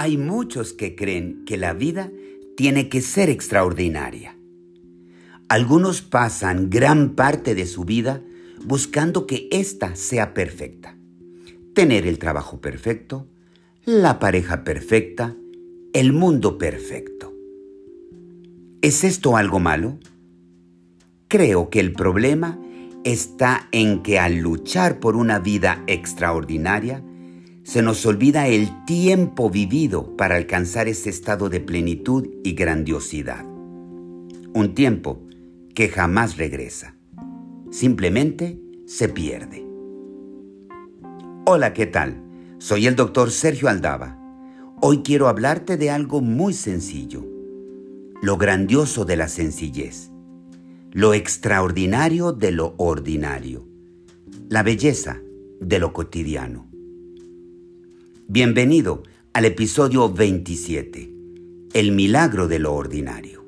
Hay muchos que creen que la vida tiene que ser extraordinaria. Algunos pasan gran parte de su vida buscando que ésta sea perfecta. Tener el trabajo perfecto, la pareja perfecta, el mundo perfecto. ¿Es esto algo malo? Creo que el problema está en que al luchar por una vida extraordinaria, se nos olvida el tiempo vivido para alcanzar ese estado de plenitud y grandiosidad. Un tiempo que jamás regresa. Simplemente se pierde. Hola, ¿qué tal? Soy el doctor Sergio Aldaba. Hoy quiero hablarte de algo muy sencillo. Lo grandioso de la sencillez. Lo extraordinario de lo ordinario. La belleza de lo cotidiano. Bienvenido al episodio 27, El milagro de lo ordinario.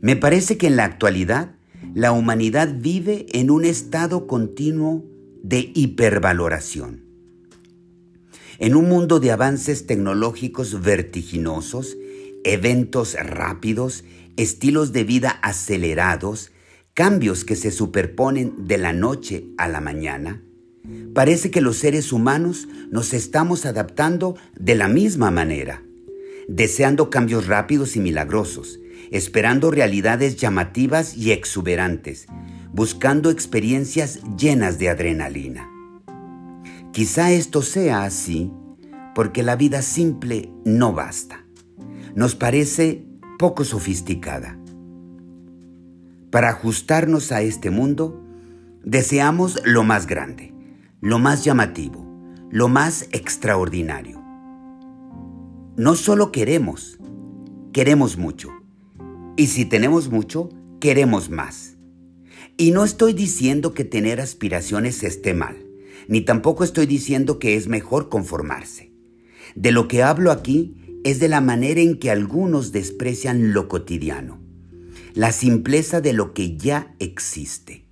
Me parece que en la actualidad la humanidad vive en un estado continuo de hipervaloración. En un mundo de avances tecnológicos vertiginosos, eventos rápidos, estilos de vida acelerados, cambios que se superponen de la noche a la mañana, Parece que los seres humanos nos estamos adaptando de la misma manera, deseando cambios rápidos y milagrosos, esperando realidades llamativas y exuberantes, buscando experiencias llenas de adrenalina. Quizá esto sea así porque la vida simple no basta. Nos parece poco sofisticada. Para ajustarnos a este mundo, deseamos lo más grande lo más llamativo, lo más extraordinario. No solo queremos, queremos mucho. Y si tenemos mucho, queremos más. Y no estoy diciendo que tener aspiraciones esté mal, ni tampoco estoy diciendo que es mejor conformarse. De lo que hablo aquí es de la manera en que algunos desprecian lo cotidiano, la simpleza de lo que ya existe.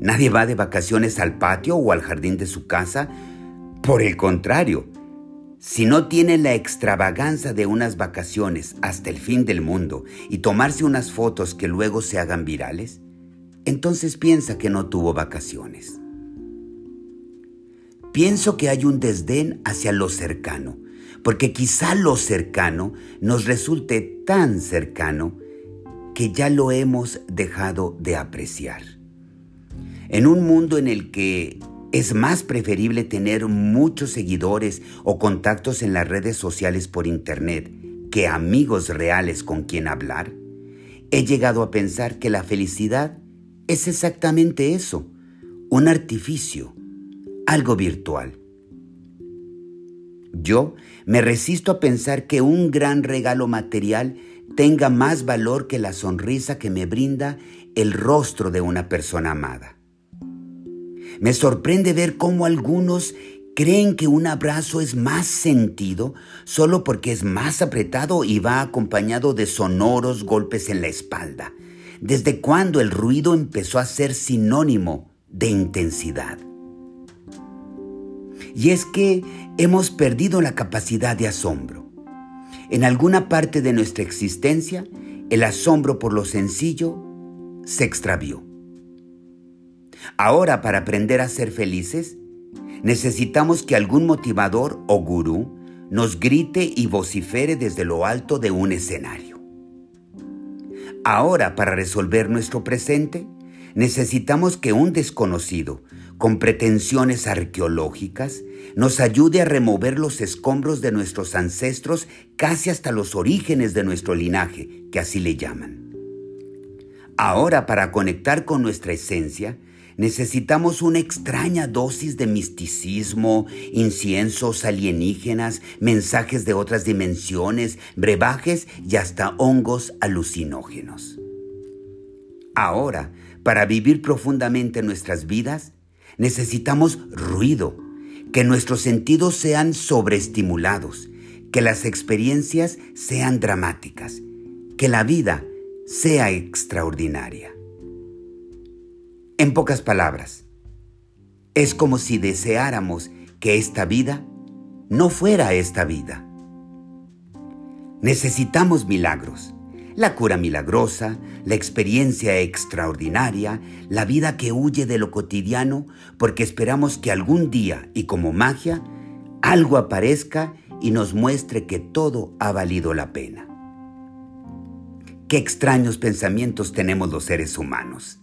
Nadie va de vacaciones al patio o al jardín de su casa. Por el contrario, si no tiene la extravaganza de unas vacaciones hasta el fin del mundo y tomarse unas fotos que luego se hagan virales, entonces piensa que no tuvo vacaciones. Pienso que hay un desdén hacia lo cercano, porque quizá lo cercano nos resulte tan cercano que ya lo hemos dejado de apreciar. En un mundo en el que es más preferible tener muchos seguidores o contactos en las redes sociales por Internet que amigos reales con quien hablar, he llegado a pensar que la felicidad es exactamente eso, un artificio, algo virtual. Yo me resisto a pensar que un gran regalo material tenga más valor que la sonrisa que me brinda el rostro de una persona amada. Me sorprende ver cómo algunos creen que un abrazo es más sentido solo porque es más apretado y va acompañado de sonoros golpes en la espalda. ¿Desde cuándo el ruido empezó a ser sinónimo de intensidad? Y es que hemos perdido la capacidad de asombro. En alguna parte de nuestra existencia, el asombro por lo sencillo se extravió. Ahora, para aprender a ser felices, necesitamos que algún motivador o gurú nos grite y vocifere desde lo alto de un escenario. Ahora, para resolver nuestro presente, necesitamos que un desconocido, con pretensiones arqueológicas, nos ayude a remover los escombros de nuestros ancestros casi hasta los orígenes de nuestro linaje, que así le llaman. Ahora, para conectar con nuestra esencia, necesitamos una extraña dosis de misticismo, inciensos alienígenas, mensajes de otras dimensiones, brebajes y hasta hongos alucinógenos. Ahora, para vivir profundamente nuestras vidas, necesitamos ruido, que nuestros sentidos sean sobreestimulados, que las experiencias sean dramáticas, que la vida sea extraordinaria. En pocas palabras, es como si deseáramos que esta vida no fuera esta vida. Necesitamos milagros. La cura milagrosa, la experiencia extraordinaria, la vida que huye de lo cotidiano porque esperamos que algún día y como magia algo aparezca y nos muestre que todo ha valido la pena. Qué extraños pensamientos tenemos los seres humanos.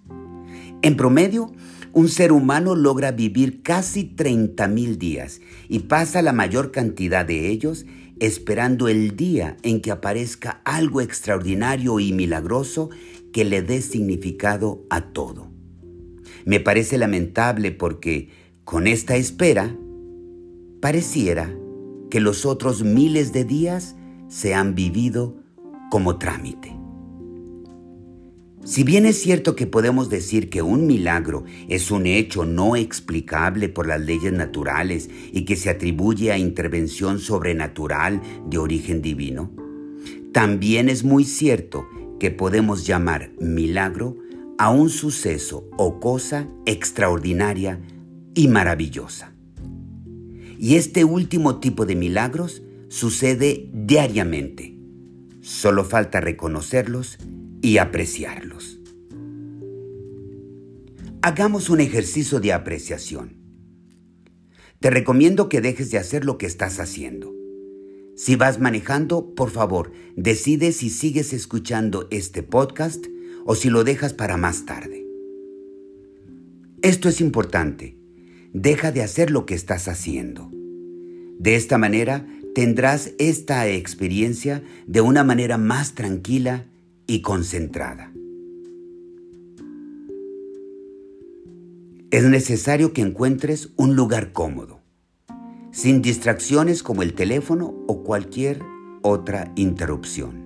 En promedio, un ser humano logra vivir casi 30.000 días y pasa la mayor cantidad de ellos esperando el día en que aparezca algo extraordinario y milagroso que le dé significado a todo. Me parece lamentable porque con esta espera pareciera que los otros miles de días se han vivido como trámite. Si bien es cierto que podemos decir que un milagro es un hecho no explicable por las leyes naturales y que se atribuye a intervención sobrenatural de origen divino, también es muy cierto que podemos llamar milagro a un suceso o cosa extraordinaria y maravillosa. Y este último tipo de milagros sucede diariamente. Solo falta reconocerlos y apreciarlos. Hagamos un ejercicio de apreciación. Te recomiendo que dejes de hacer lo que estás haciendo. Si vas manejando, por favor, decide si sigues escuchando este podcast o si lo dejas para más tarde. Esto es importante. Deja de hacer lo que estás haciendo. De esta manera tendrás esta experiencia de una manera más tranquila y concentrada. Es necesario que encuentres un lugar cómodo, sin distracciones como el teléfono o cualquier otra interrupción.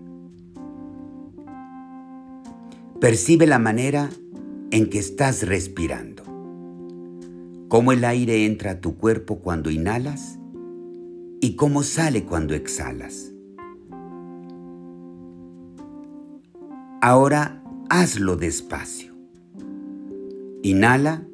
Percibe la manera en que estás respirando, cómo el aire entra a tu cuerpo cuando inhalas y cómo sale cuando exhalas. Ahora hazlo despacio. Inhala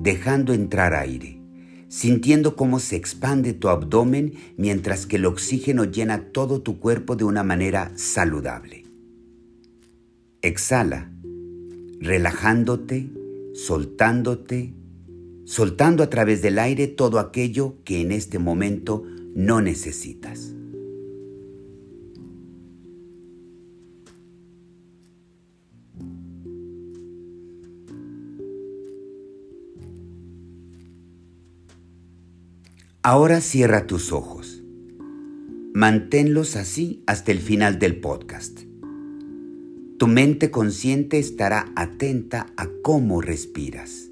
dejando entrar aire, sintiendo cómo se expande tu abdomen mientras que el oxígeno llena todo tu cuerpo de una manera saludable. Exhala, relajándote, soltándote, soltando a través del aire todo aquello que en este momento no necesitas. Ahora cierra tus ojos. Manténlos así hasta el final del podcast. Tu mente consciente estará atenta a cómo respiras.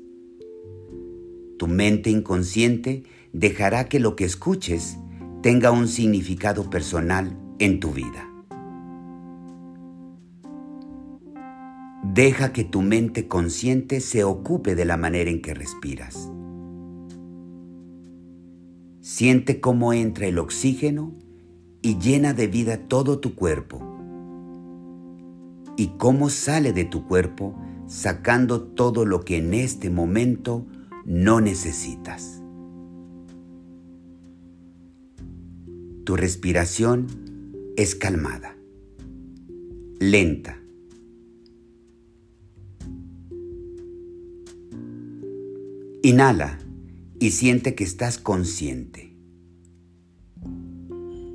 Tu mente inconsciente dejará que lo que escuches tenga un significado personal en tu vida. Deja que tu mente consciente se ocupe de la manera en que respiras. Siente cómo entra el oxígeno y llena de vida todo tu cuerpo. Y cómo sale de tu cuerpo sacando todo lo que en este momento no necesitas. Tu respiración es calmada, lenta. Inhala y siente que estás consciente.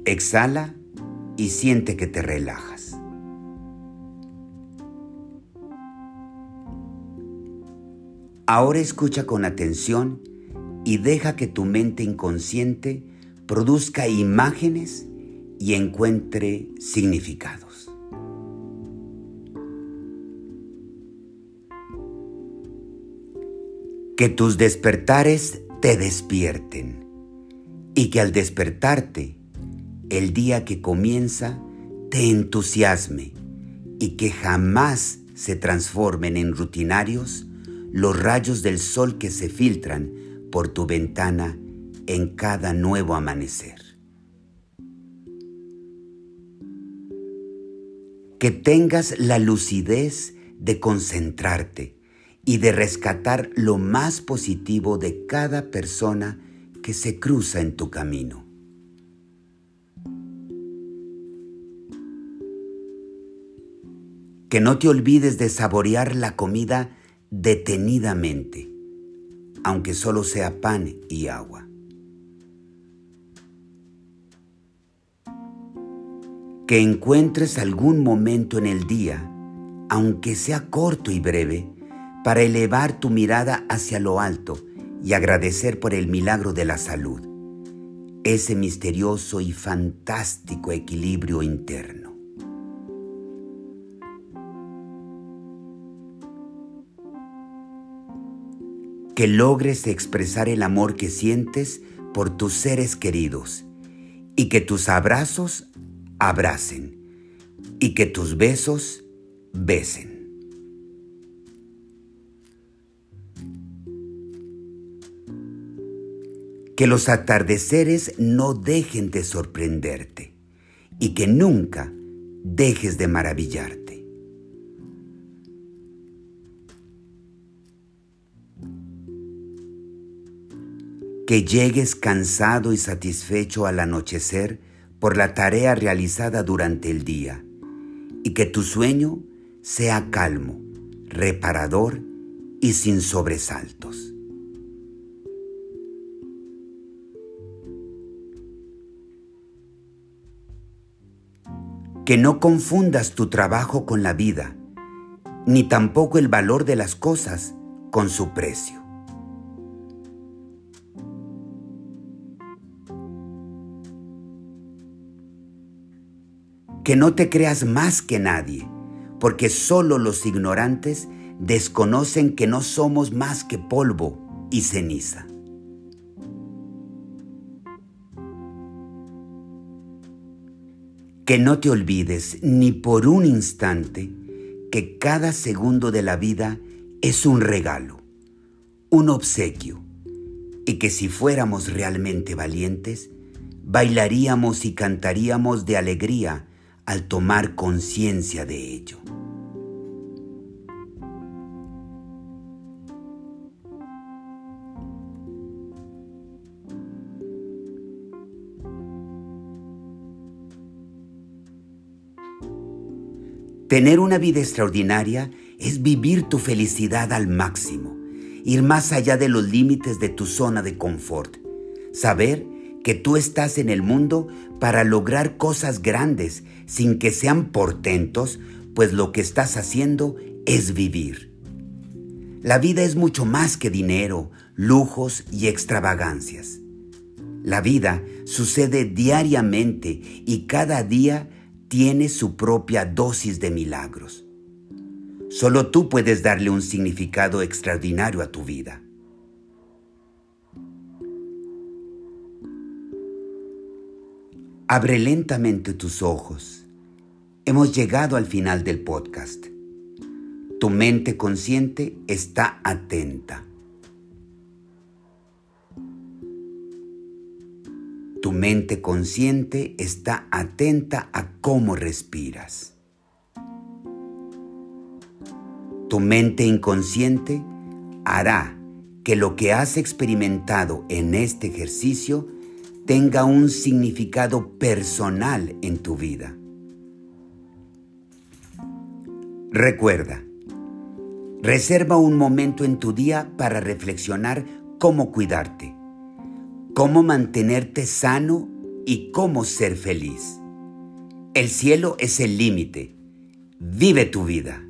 Exhala y siente que te relajas. Ahora escucha con atención y deja que tu mente inconsciente produzca imágenes y encuentre significados. Que tus despertares te despierten y que al despertarte, el día que comienza te entusiasme y que jamás se transformen en rutinarios los rayos del sol que se filtran por tu ventana en cada nuevo amanecer. Que tengas la lucidez de concentrarte y de rescatar lo más positivo de cada persona que se cruza en tu camino. Que no te olvides de saborear la comida detenidamente, aunque solo sea pan y agua. Que encuentres algún momento en el día, aunque sea corto y breve, para elevar tu mirada hacia lo alto y agradecer por el milagro de la salud, ese misterioso y fantástico equilibrio interno. Que logres expresar el amor que sientes por tus seres queridos y que tus abrazos abracen y que tus besos besen. Que los atardeceres no dejen de sorprenderte y que nunca dejes de maravillarte. Que llegues cansado y satisfecho al anochecer por la tarea realizada durante el día y que tu sueño sea calmo, reparador y sin sobresaltos. Que no confundas tu trabajo con la vida, ni tampoco el valor de las cosas con su precio. Que no te creas más que nadie, porque solo los ignorantes desconocen que no somos más que polvo y ceniza. Que no te olvides ni por un instante que cada segundo de la vida es un regalo, un obsequio, y que si fuéramos realmente valientes, bailaríamos y cantaríamos de alegría al tomar conciencia de ello. Tener una vida extraordinaria es vivir tu felicidad al máximo, ir más allá de los límites de tu zona de confort, saber que tú estás en el mundo para lograr cosas grandes sin que sean portentos, pues lo que estás haciendo es vivir. La vida es mucho más que dinero, lujos y extravagancias. La vida sucede diariamente y cada día tiene su propia dosis de milagros. Solo tú puedes darle un significado extraordinario a tu vida. Abre lentamente tus ojos. Hemos llegado al final del podcast. Tu mente consciente está atenta. Mente consciente está atenta a cómo respiras. Tu mente inconsciente hará que lo que has experimentado en este ejercicio tenga un significado personal en tu vida. Recuerda, reserva un momento en tu día para reflexionar cómo cuidarte cómo mantenerte sano y cómo ser feliz. El cielo es el límite. Vive tu vida.